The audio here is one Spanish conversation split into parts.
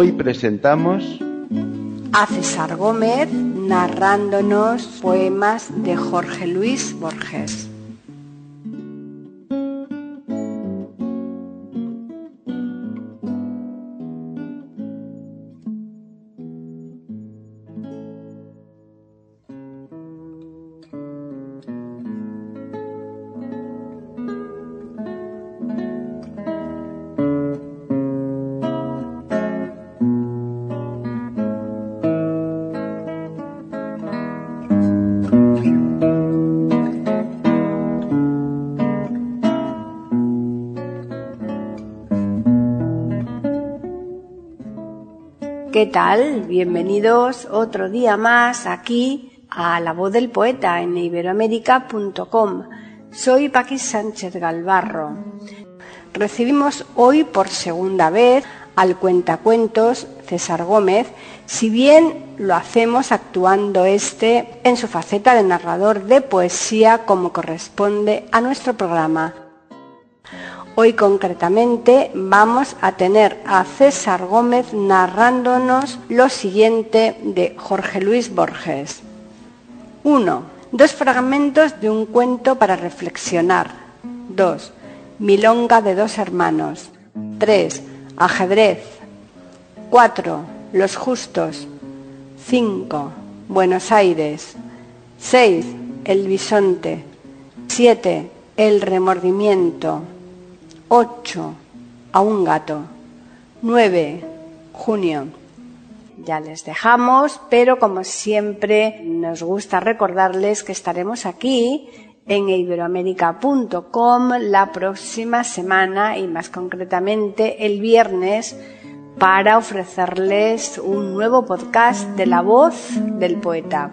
Hoy presentamos a César Gómez narrándonos poemas de Jorge Luis Borges. ¿Qué tal? Bienvenidos otro día más aquí a La Voz del Poeta en iberoamérica.com. Soy Paqui Sánchez Galvarro. Recibimos hoy por segunda vez al cuentacuentos César Gómez, si bien lo hacemos actuando este en su faceta de narrador de poesía como corresponde a nuestro programa. Hoy concretamente vamos a tener a César Gómez narrándonos lo siguiente de Jorge Luis Borges. 1. Dos fragmentos de un cuento para reflexionar. 2. Milonga de dos hermanos. 3. Ajedrez. 4. Los justos. 5. Buenos Aires. 6. El bisonte. 7. El remordimiento. 8. A un gato. 9. Junio. Ya les dejamos, pero como siempre nos gusta recordarles que estaremos aquí en iberoamérica.com la próxima semana y más concretamente el viernes para ofrecerles un nuevo podcast de la voz del poeta.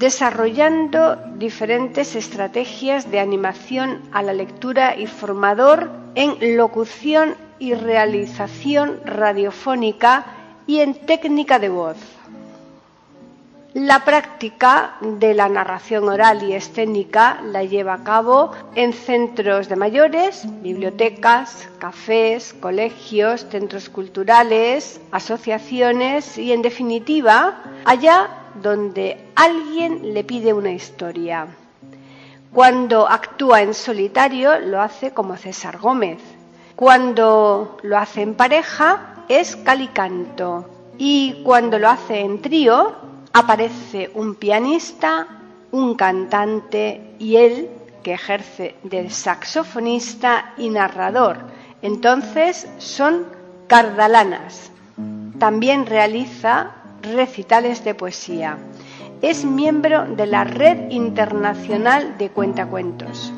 desarrollando diferentes estrategias de animación a la lectura y formador en locución y realización radiofónica y en técnica de voz. La práctica de la narración oral y escénica la lleva a cabo en centros de mayores, bibliotecas, cafés, colegios, centros culturales, asociaciones y, en definitiva, allá donde alguien le pide una historia. Cuando actúa en solitario lo hace como César Gómez. Cuando lo hace en pareja es calicanto. Y cuando lo hace en trío aparece un pianista, un cantante y él que ejerce de saxofonista y narrador. Entonces son cardalanas. También realiza recitales de poesía. Es miembro de la Red Internacional de Cuentacuentos.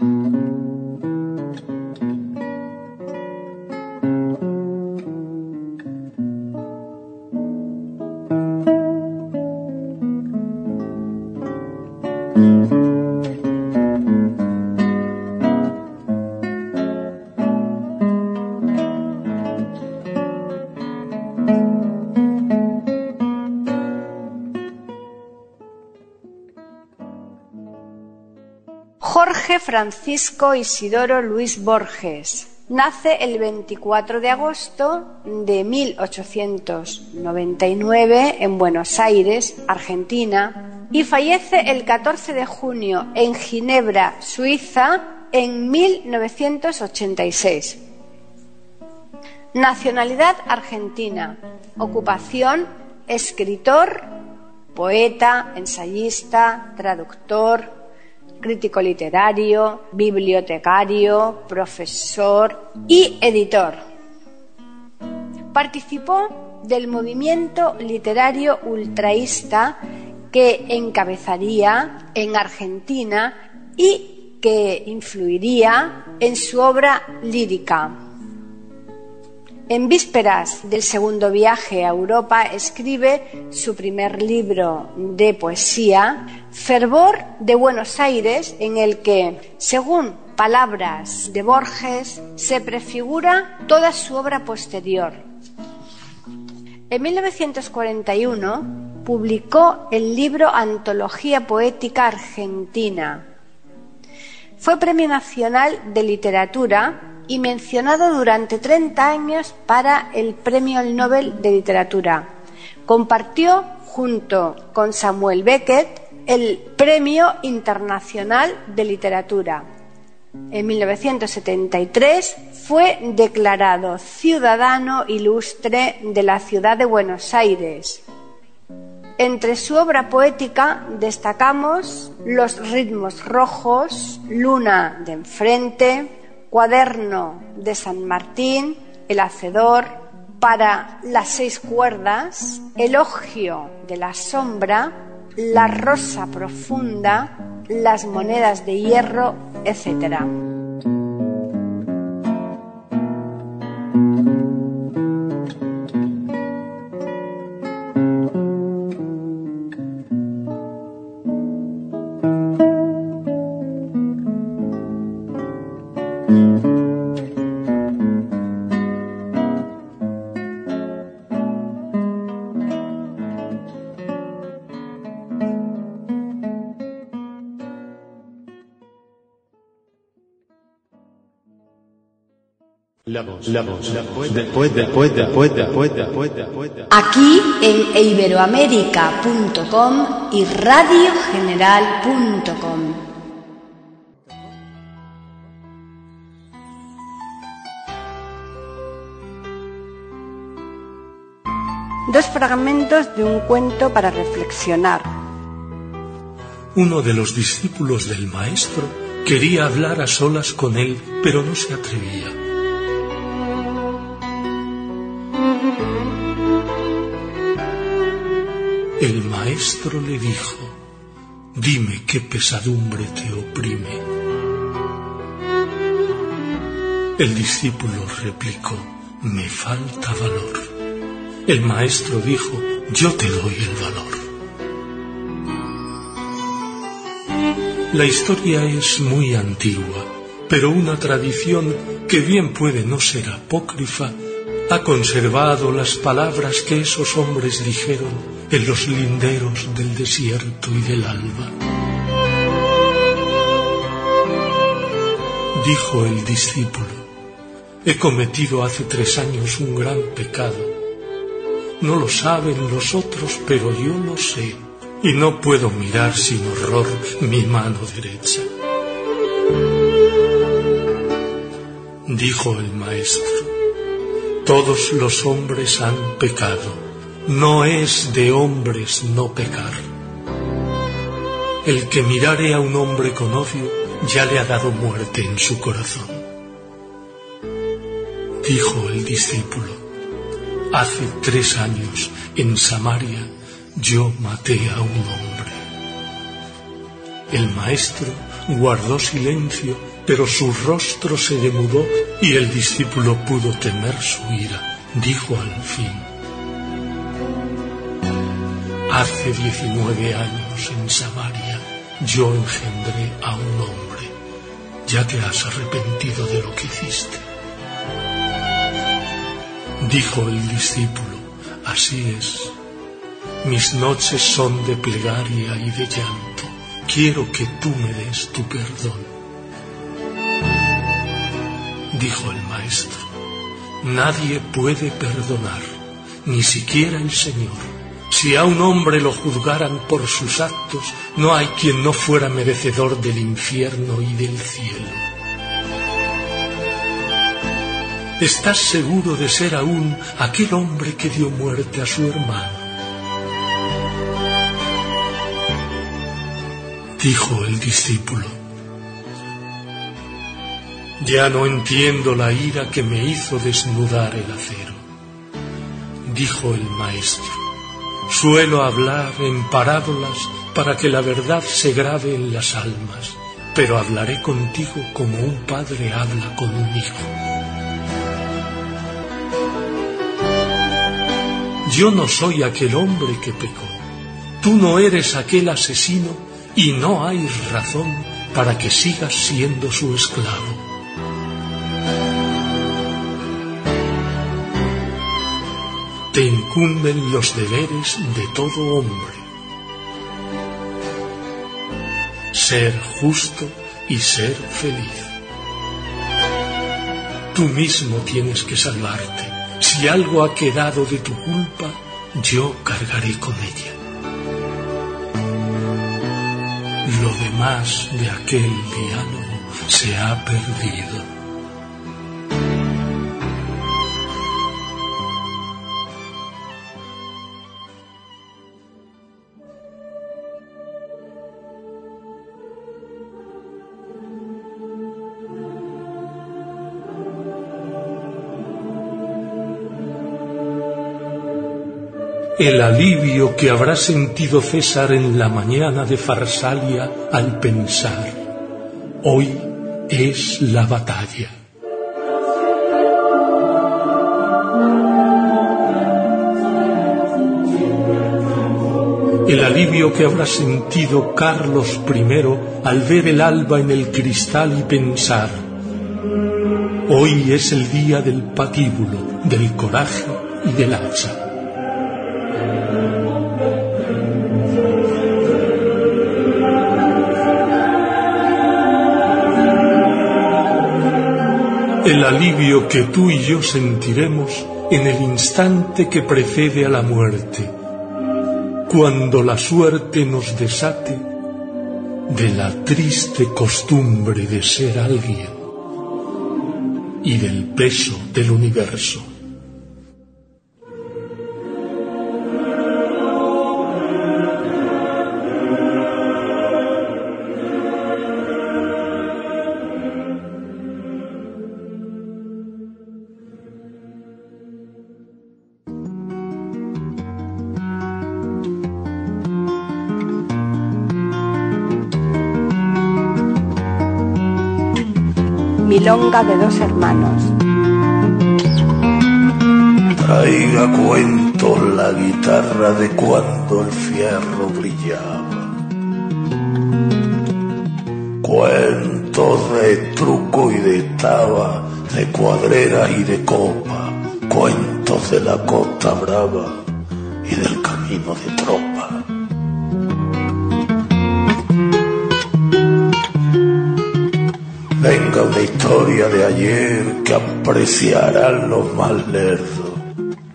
Francisco Isidoro Luis Borges. Nace el 24 de agosto de 1899 en Buenos Aires, Argentina, y fallece el 14 de junio en Ginebra, Suiza, en 1986. Nacionalidad argentina. Ocupación escritor, poeta, ensayista, traductor, crítico literario, bibliotecario, profesor y editor. Participó del movimiento literario ultraísta que encabezaría en Argentina y que influiría en su obra lírica. En vísperas del segundo viaje a Europa escribe su primer libro de poesía, Fervor de Buenos Aires, en el que, según palabras de Borges, se prefigura toda su obra posterior. En 1941 publicó el libro Antología Poética Argentina. Fue Premio Nacional de Literatura y mencionado durante 30 años para el Premio Nobel de Literatura. Compartió junto con Samuel Beckett el Premio Internacional de Literatura. En 1973 fue declarado Ciudadano Ilustre de la ciudad de Buenos Aires. Entre su obra poética destacamos Los ritmos rojos, Luna de enfrente, Cuaderno de San Martín, El Hacedor, para las seis cuerdas, Elogio de la sombra, La rosa profunda, Las monedas de hierro, etc. Aquí en iberoamérica.com y radiogeneral.com. Dos fragmentos de un cuento para reflexionar. Uno de los discípulos del maestro quería hablar a solas con él, pero no se atrevía. El maestro le dijo, dime qué pesadumbre te oprime. El discípulo replicó, me falta valor. El maestro dijo, yo te doy el valor. La historia es muy antigua, pero una tradición que bien puede no ser apócrifa ha conservado las palabras que esos hombres dijeron en los linderos del desierto y del alba. Dijo el discípulo, he cometido hace tres años un gran pecado. No lo saben los otros, pero yo lo sé, y no puedo mirar sin horror mi mano derecha. Dijo el maestro, todos los hombres han pecado no es de hombres no pecar. El que mirare a un hombre con odio ya le ha dado muerte en su corazón. Dijo el discípulo, hace tres años en Samaria yo maté a un hombre. El maestro guardó silencio, pero su rostro se demudó y el discípulo pudo temer su ira. Dijo al fin, Hace diecinueve años en Samaria yo engendré a un hombre. Ya te has arrepentido de lo que hiciste. Dijo el discípulo, así es. Mis noches son de plegaria y de llanto. Quiero que tú me des tu perdón. dijo el maestro. Nadie puede perdonar, ni siquiera el Señor. Si a un hombre lo juzgaran por sus actos, no hay quien no fuera merecedor del infierno y del cielo. ¿Estás seguro de ser aún aquel hombre que dio muerte a su hermano? Dijo el discípulo. Ya no entiendo la ira que me hizo desnudar el acero. Dijo el maestro. Suelo hablar en parábolas para que la verdad se grabe en las almas, pero hablaré contigo como un padre habla con un hijo. Yo no soy aquel hombre que pecó. Tú no eres aquel asesino y no hay razón para que sigas siendo su esclavo. Incumben los deberes de todo hombre. Ser justo y ser feliz. Tú mismo tienes que salvarte. Si algo ha quedado de tu culpa, yo cargaré con ella. Lo demás de aquel diálogo se ha perdido. El alivio que habrá sentido César en la mañana de Farsalia al pensar, hoy es la batalla. El alivio que habrá sentido Carlos I al ver el alba en el cristal y pensar, hoy es el día del patíbulo, del coraje y del hacha. El alivio que tú y yo sentiremos en el instante que precede a la muerte, cuando la suerte nos desate de la triste costumbre de ser alguien y del peso del universo. Milonga de dos hermanos. Traiga cuentos la guitarra de cuando el fierro brillaba. Cuentos de truco y de taba, de cuadrera y de copa. Cuentos de la costa brava y del camino de tropa. Una historia de ayer que apreciarán los más lerdos.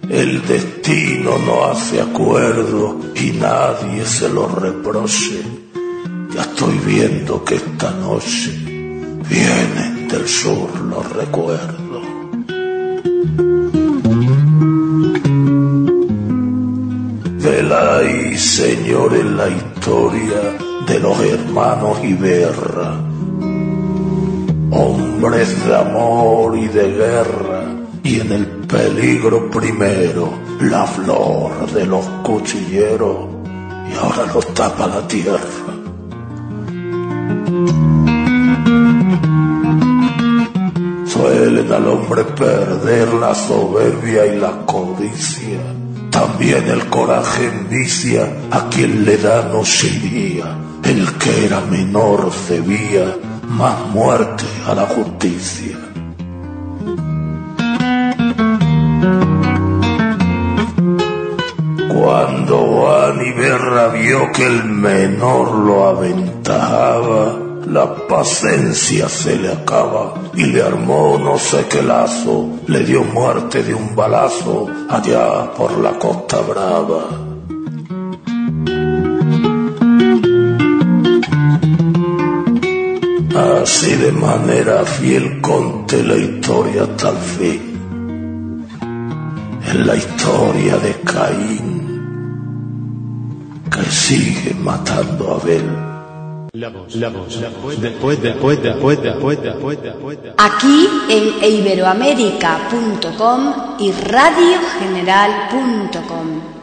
El destino no hace acuerdo y nadie se lo reproche. Ya estoy viendo que esta noche vienen del sur los recuerdos. Veláis, señores, la historia de los hermanos Iberra hombres de amor y de guerra, y en el peligro primero, la flor de los cuchilleros, y ahora los tapa la tierra. Suelen al hombre perder la soberbia y la codicia, también el coraje envicia a quien le da no sería, el que era menor debía más muerte a la justicia. Cuando Juan vio que el menor lo aventajaba, la paciencia se le acaba y le armó no sé qué lazo, le dio muerte de un balazo allá por la costa brava. Así de manera fiel conté la historia hasta el fin. En la historia de Caín, que sigue matando a Abel. La voz, la voz, la voz, después, después, después, después, después, después. Aquí en iberoamérica.com y radiogeneral.com.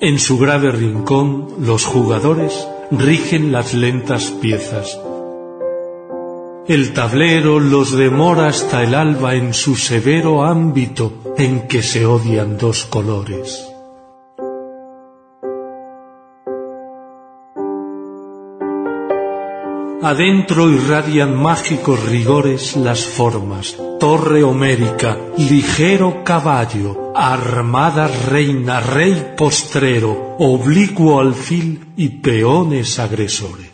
En su grave rincón, los jugadores rigen las lentas piezas. El tablero los demora hasta el alba en su severo ámbito en que se odian dos colores. Adentro irradian mágicos rigores las formas, torre homérica, ligero caballo, armada reina, rey postrero, oblicuo alfil y peones agresores.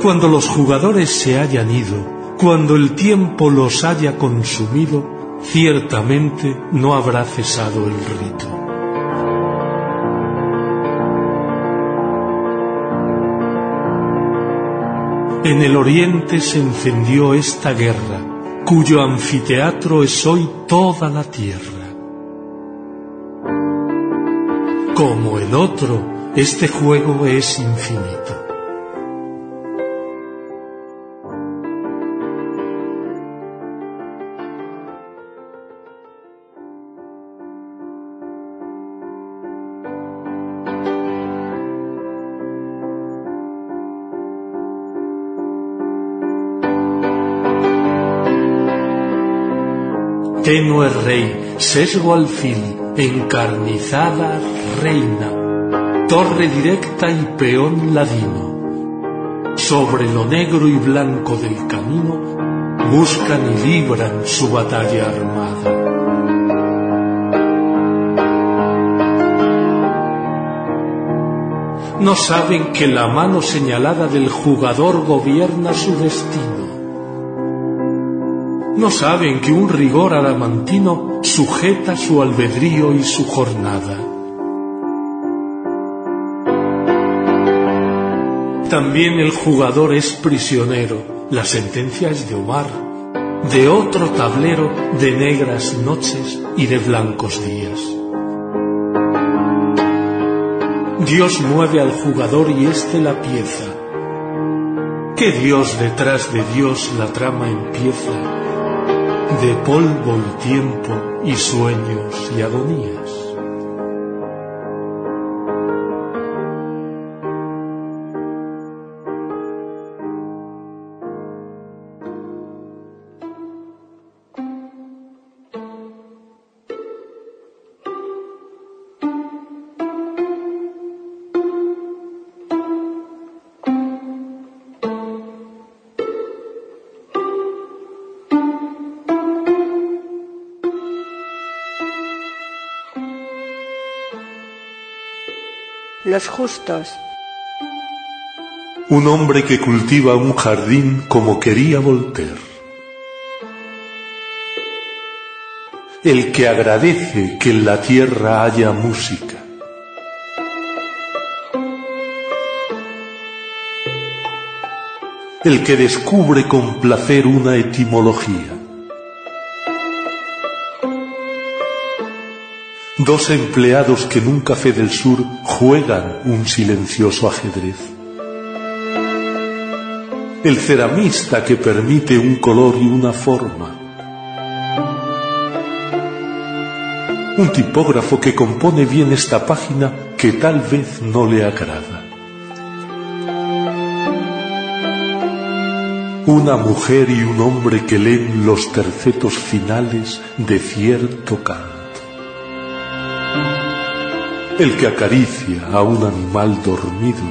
Cuando los jugadores se hayan ido, cuando el tiempo los haya consumido, ciertamente no habrá cesado el rito. En el oriente se encendió esta guerra, cuyo anfiteatro es hoy toda la tierra. Como el otro, este juego es infinito. Tenue rey, sesgo alfil, encarnizada reina, torre directa y peón ladino. Sobre lo negro y blanco del camino, buscan y libran su batalla armada. No saben que la mano señalada del jugador gobierna su destino no saben que un rigor adamantino sujeta su albedrío y su jornada. También el jugador es prisionero, la sentencia es de Omar, de otro tablero de negras noches y de blancos días. Dios mueve al jugador y éste la pieza. ¿Qué Dios detrás de Dios la trama empieza? De polvo y tiempo y sueños y agonías. Los justos. Un hombre que cultiva un jardín como quería Voltaire. El que agradece que en la tierra haya música. El que descubre con placer una etimología. Dos empleados que en un café del sur juegan un silencioso ajedrez. El ceramista que permite un color y una forma. Un tipógrafo que compone bien esta página que tal vez no le agrada. una mujer y un hombre que leen los tercetos finales de cierto canto. El que acaricia a un animal dormido.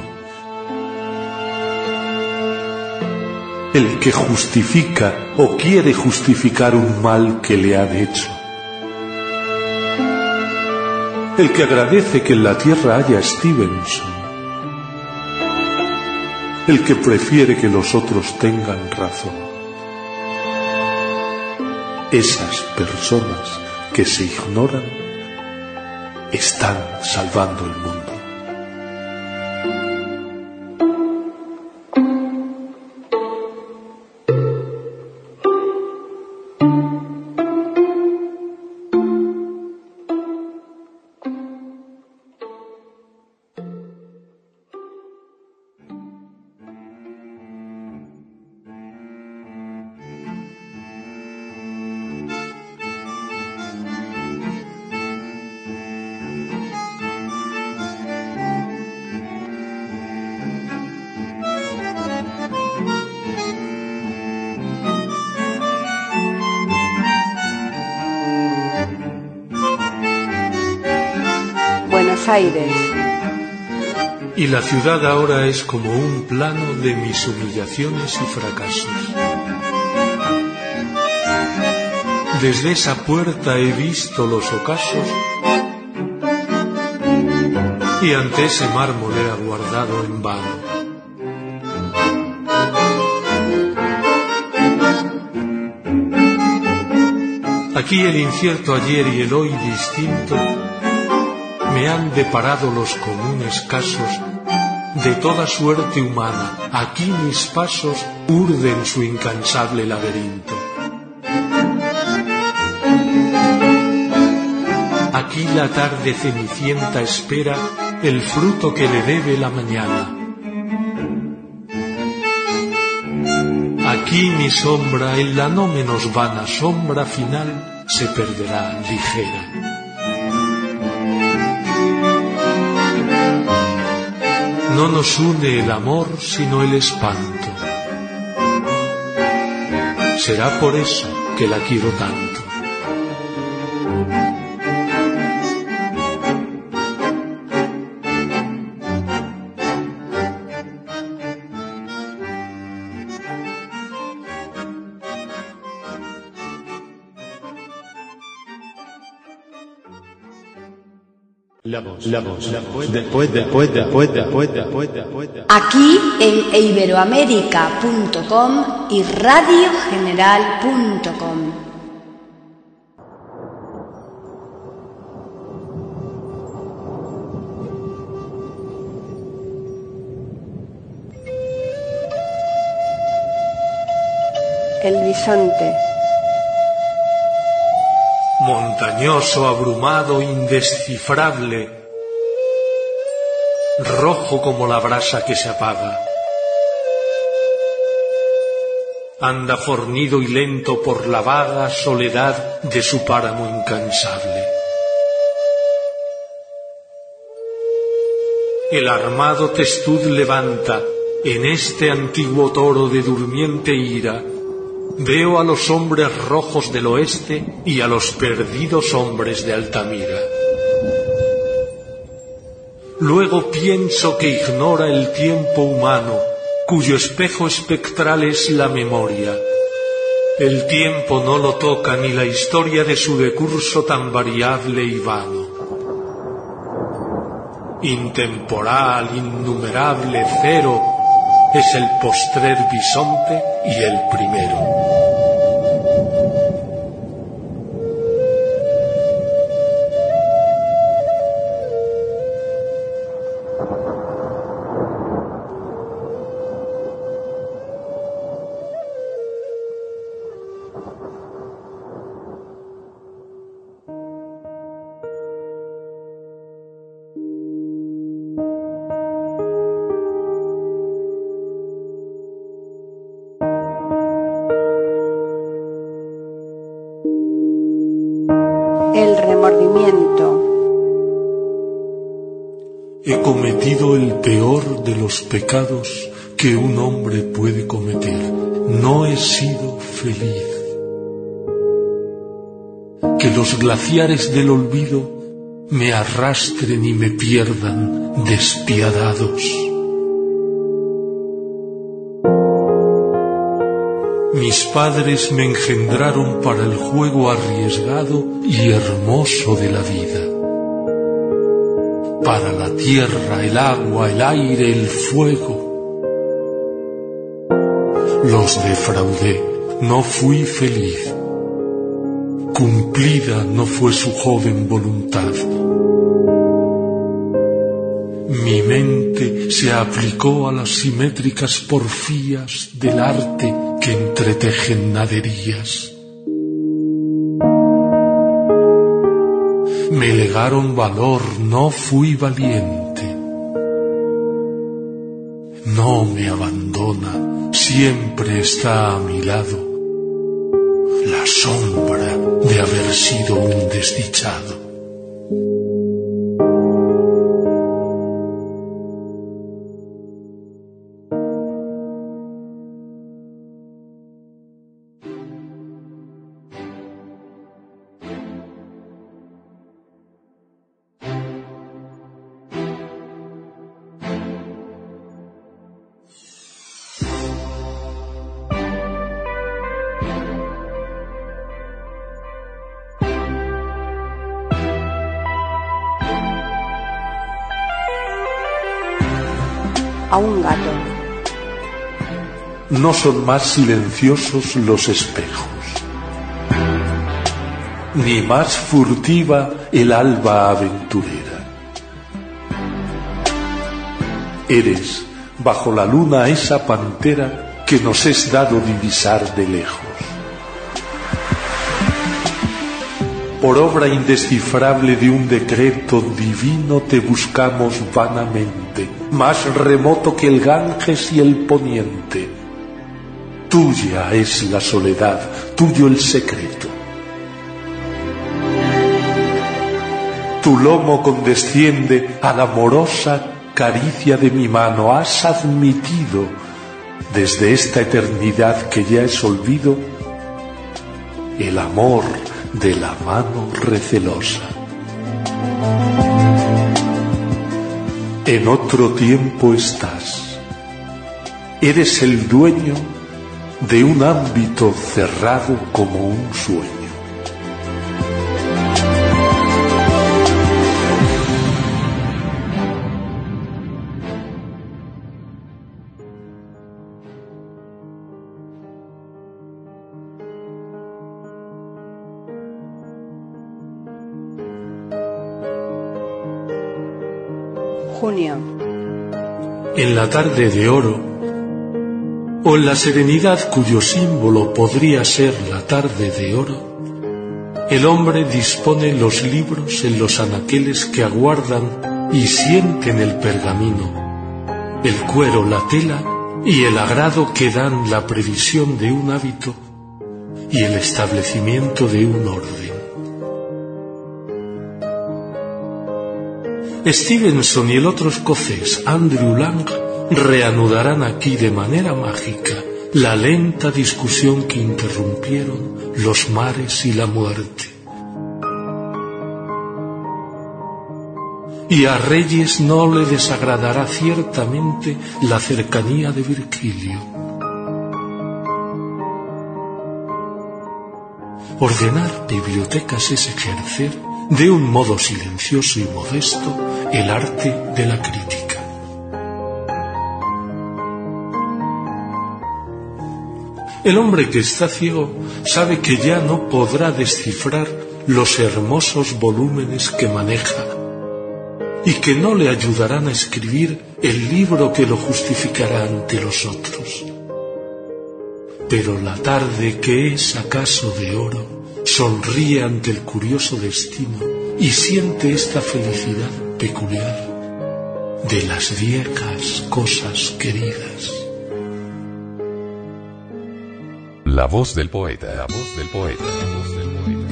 El que justifica o quiere justificar un mal que le han hecho. El que agradece que en la tierra haya Stevenson el que prefiere que los otros tengan razón. Esas personas que se ignoran están salvando el mundo. Y la ciudad ahora es como un plano de mis humillaciones y fracasos. Desde esa puerta he visto los ocasos y ante ese mármol he aguardado en vano. Aquí el incierto ayer y el hoy distinto me han deparado los comunes casos de toda suerte humana. Aquí mis pasos urden su incansable laberinto. Aquí la tarde cenicienta espera el fruto que le debe la mañana. Aquí mi sombra, en la no menos vana sombra final, se perderá ligera. No nos une el amor sino el espanto. Será por eso que la quiero tanto. La voz, la voz, la voz, después, después, después, después, después, después. Aquí en iberoamérica.com y radiogeneral.com. El bisonte. montañoso, abrumado, indescifrable, rojo como la brasa que se apaga. Anda fornido y lento por la vaga soledad de su páramo incansable. El armado testud levanta en este antiguo toro de durmiente ira Veo a los hombres rojos del oeste y a los perdidos hombres de Altamira. Luego pienso que ignora el tiempo humano, cuyo espejo espectral es la memoria. El tiempo no lo toca ni la historia de su decurso tan variable y vano. Intemporal, innumerable, cero, es el postrer bisonte y el primero. He cometido el peor de los pecados que un hombre puede cometer. No he sido feliz. Que los glaciares del olvido me arrastren y me pierdan despiadados. Mis padres me engendraron para el juego arriesgado y hermoso de la vida. Para la tierra, el agua, el aire, el fuego los defraudé, no fui feliz. Cumplida no fue su joven voluntad. Mi mente se aplicó a las simétricas porfías del arte que entretejen naderías. Me legaron valor, no fui valiente. No me abandona siempre está a mi lado la sombra de haber sido un desdichado. Un gato. No son más silenciosos los espejos, ni más furtiva el alba aventurera. Eres, bajo la luna, esa pantera que nos es dado divisar de lejos. Por obra indescifrable de un decreto divino te buscamos vanamente, más remoto que el Ganges y el poniente. Tuya es la soledad, tuyo el secreto. Tu lomo condesciende a la amorosa caricia de mi mano. Has admitido desde esta eternidad que ya es olvido el amor de la mano recelosa. En otro tiempo estás. Eres el dueño de un ámbito cerrado como un sueño. En la tarde de oro, o en la serenidad cuyo símbolo podría ser la tarde de oro, el hombre dispone los libros en los anaqueles que aguardan y sienten el pergamino, el cuero, la tela y el agrado que dan la previsión de un hábito y el establecimiento de un orden. Stevenson y el otro escocés Andrew Lang reanudarán aquí de manera mágica la lenta discusión que interrumpieron los mares y la muerte. Y a Reyes no le desagradará ciertamente la cercanía de Virgilio. Ordenar bibliotecas es ejercer de un modo silencioso y modesto el arte de la crítica. El hombre que está ciego sabe que ya no podrá descifrar los hermosos volúmenes que maneja y que no le ayudarán a escribir el libro que lo justificará ante los otros. Pero la tarde que es acaso de oro sonríe ante el curioso destino y siente esta felicidad peculiar de las viejas cosas queridas. La voz del poeta, la voz del poeta, la voz del poeta.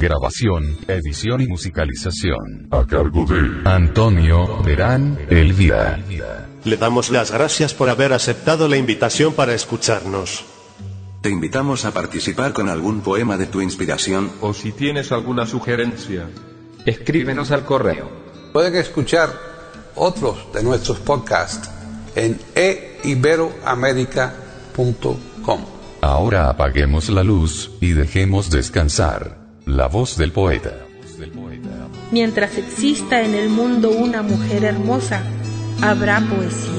Grabación, edición y musicalización. A cargo de Antonio Verán Elvira. Le damos las gracias por haber aceptado la invitación para escucharnos. Te invitamos a participar con algún poema de tu inspiración. O si tienes alguna sugerencia, Escríbenos al correo. Pueden escuchar otros de nuestros podcasts en eiberoamerica.com. Ahora apaguemos la luz y dejemos descansar la voz del poeta. Mientras exista en el mundo una mujer hermosa, habrá poesía.